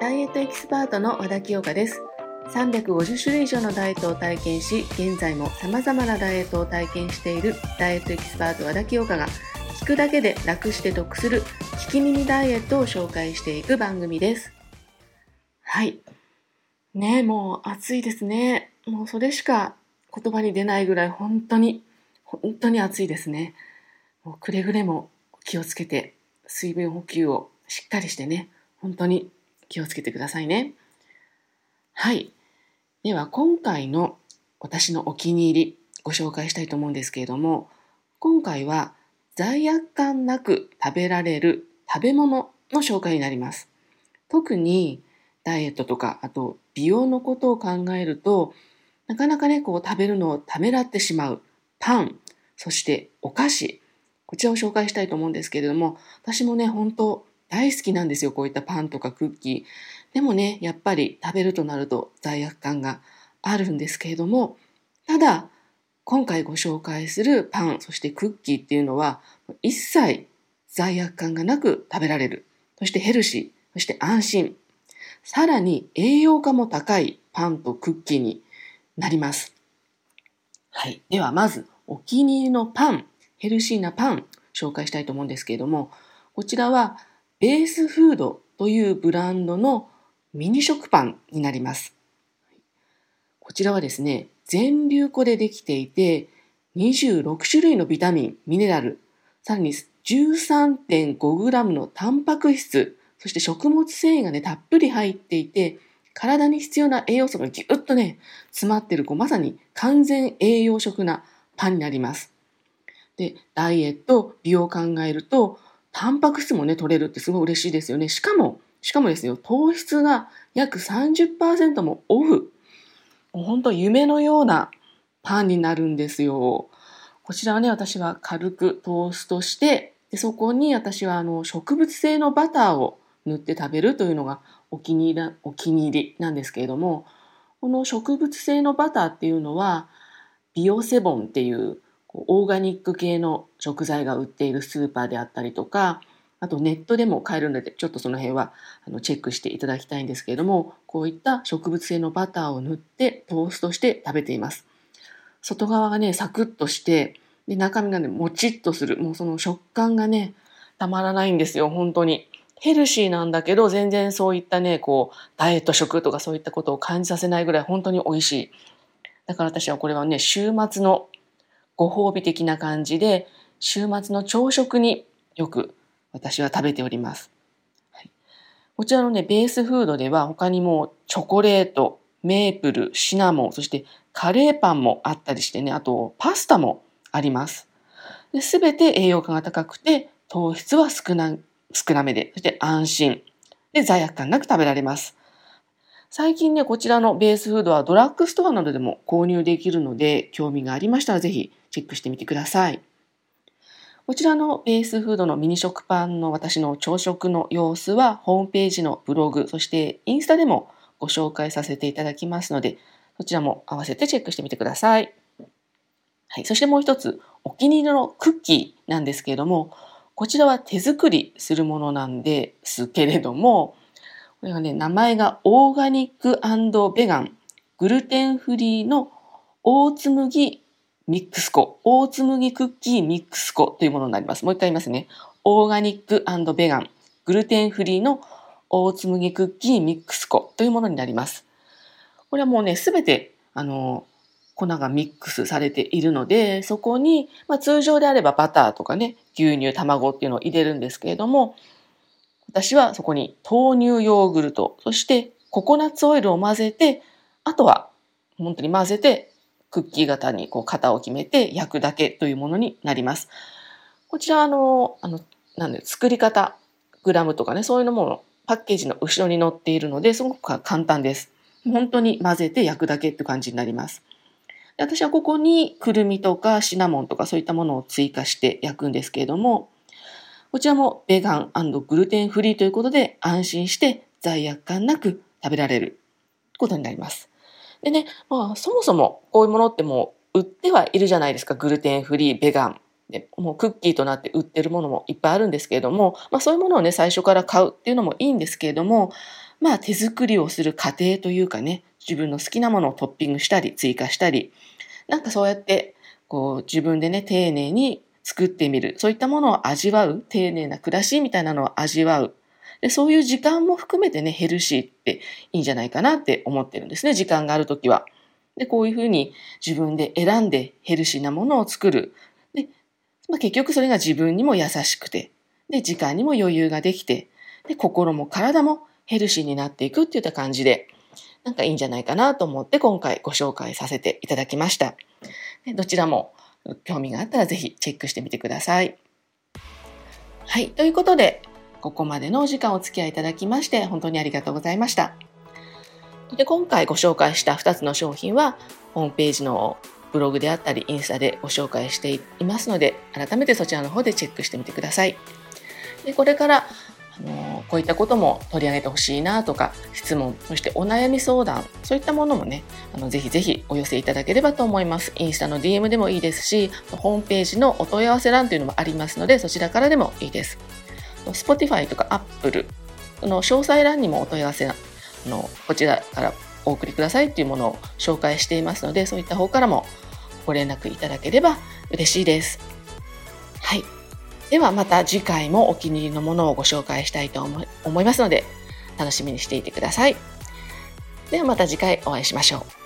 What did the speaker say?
ダイエットエキスパートの和田清香です。350種類以上のダイエットを体験し現在も様々なダイエットを体験しているダイエットエキスパート和田清香が聞くだけで楽して得する聞き耳ダイエットを紹介していく番組です。はい。ねもう暑いですね。もうそれしか言葉に出ないぐらい本当に本当に暑いですね。もうくれぐれも気をつけて水分補給をしっかりしてね本当に気をつけてくださいね。はい。では今回の私のお気に入りご紹介したいと思うんですけれども今回は罪悪感なく食べられる食べ物の紹介になります。特にダイエットとかあと美容のことを考えるとなかなかねこう食べるのをためらってしまうパンそしてお菓子こちらを紹介したいと思うんですけれども私もね本当大好きなんですよこういったパンとかクッキー。でもねやっぱり食べるとなると罪悪感があるんですけれどもただ今回ご紹介するパンそしてクッキーっていうのは一切罪悪感がなく食べられる。そしてヘルシーそして安心。さらに栄養価も高いパンとクッキーになります。はい。ではまずお気に入りのパン。ヘルシーなパン紹介したいと思うんですけれどもこちらはベースフードというブランドのミニ食パンになります。こちらはですね、全粒粉でできていて、26種類のビタミン、ミネラル、さらに 13.5g のタンパク質、そして食物繊維がね、たっぷり入っていて、体に必要な栄養素がぎゅっとね、詰まってる、こうまさに完全栄養食なパンになります。で、ダイエット、美容を考えると、タンパク質もね、取れるってすごい嬉しいですよね。しかも、しかもですよ、糖質が約30%もオフ。もう本当夢のようなパンになるんですよ。こちらはね、私は軽くトーストして、でそこに私はあの植物性のバターを塗って食べるというのがお気に入りお気に入りなんですけれども、この植物性のバターっていうのは、ビオセボンっていうオーガニック系の食材が売っているスーパーであったりとか、あとネットでも買えるので、ちょっとその辺はあのチェックしていただきたいんですけれども、こういった植物性のバターを塗ってトーストして食べています。外側がね、サクッとして、で中身がね、もちっとする。もうその食感がね、たまらないんですよ、本当に。ヘルシーなんだけど、全然そういったね、こう、ダイエット食とかそういったことを感じさせないぐらい本当に美味しい。だから私はこれはね、週末のご褒美的な感じで、週末の朝食によく私は食べております。はい、こちらのね、ベースフードでは他にもチョコレート、メープル、シナモン、そしてカレーパンもあったりしてね、あとパスタもあります。すべて栄養価が高くて、糖質は少な少なめで、そして安心。で、罪悪感なく食べられます。最近ね、こちらのベースフードはドラッグストアなどでも購入できるので、興味がありましたらぜひチェックしてみてください。こちらのベースフードのミニ食パンの私の朝食の様子はホームページのブログ、そしてインスタでもご紹介させていただきますので、そちらも合わせてチェックしてみてください。はい。そしてもう一つ、お気に入りのクッキーなんですけれども、こちらは手作りするものなんですけれども、これはね、名前がオーガニックベガン、グルテンフリーのオーツ麦ミックス粉、オーツ麦クッキーミックス粉というものになります。もう一回言いますね。オーガニックベガン、グルテンフリーのオーツ麦クッキーミックス粉というものになります。これはもうね、すべて、あの、粉がミックスされているので、そこに、まあ、通常であればバターとかね、牛乳、卵っていうのを入れるんですけれども、私はそこに豆乳ヨーグルト、そしてココナッツオイルを混ぜて、あとは本当に混ぜてクッキー型にこう型を決めて焼くだけというものになります。こちらあの、あの、なんで作り方、グラムとかね、そういうのもパッケージの後ろに載っているので、すごく簡単です。本当に混ぜて焼くだけって感じになります。で私はここにくるみとかシナモンとかそういったものを追加して焼くんですけれども、こちらもベガングルテンフリーということで安心して罪悪感なく食べられることになります。でね、まあそもそもこういうものってもう売ってはいるじゃないですか。グルテンフリー、ベガン。でもうクッキーとなって売ってるものもいっぱいあるんですけれども、まあ、そういうものをね最初から買うっていうのもいいんですけれどもまあ手作りをする過程というかね自分の好きなものをトッピングしたり追加したりなんかそうやってこう自分でね丁寧に作ってみるそういったものを味わう丁寧な暮らしみたいなのを味わうでそういう時間も含めてねヘルシーっていいんじゃないかなって思ってるんですね時間がある時は。でこういうふうに自分で選んでヘルシーなものを作るでまあ、結局それが自分にも優しくて、で、時間にも余裕ができて、で、心も体もヘルシーになっていくっていった感じで、なんかいいんじゃないかなと思って今回ご紹介させていただきました。でどちらも興味があったらぜひチェックしてみてください。はい。ということで、ここまでのお時間お付き合いいただきまして本当にありがとうございました。で今回ご紹介した2つの商品はホームページのブログであったりインスタでご紹介していますので改めてそちらの方でチェックしてみてください。でこれからあのこういったことも取り上げてほしいなとか質問そしてお悩み相談そういったものもねあのぜひぜひお寄せいただければと思いますインスタの DM でもいいですしホームページのお問い合わせ欄というのもありますのでそちらからでもいいです Spotify とか Apple の詳細欄にもお問い合わせあのこちらからお送りくださいっていうものを紹介していますのでそういった方からもご連絡いただければ嬉しいです。はい。ではまた次回もお気に入りのものをご紹介したいと思いますので、楽しみにしていてください。ではまた次回お会いしましょう。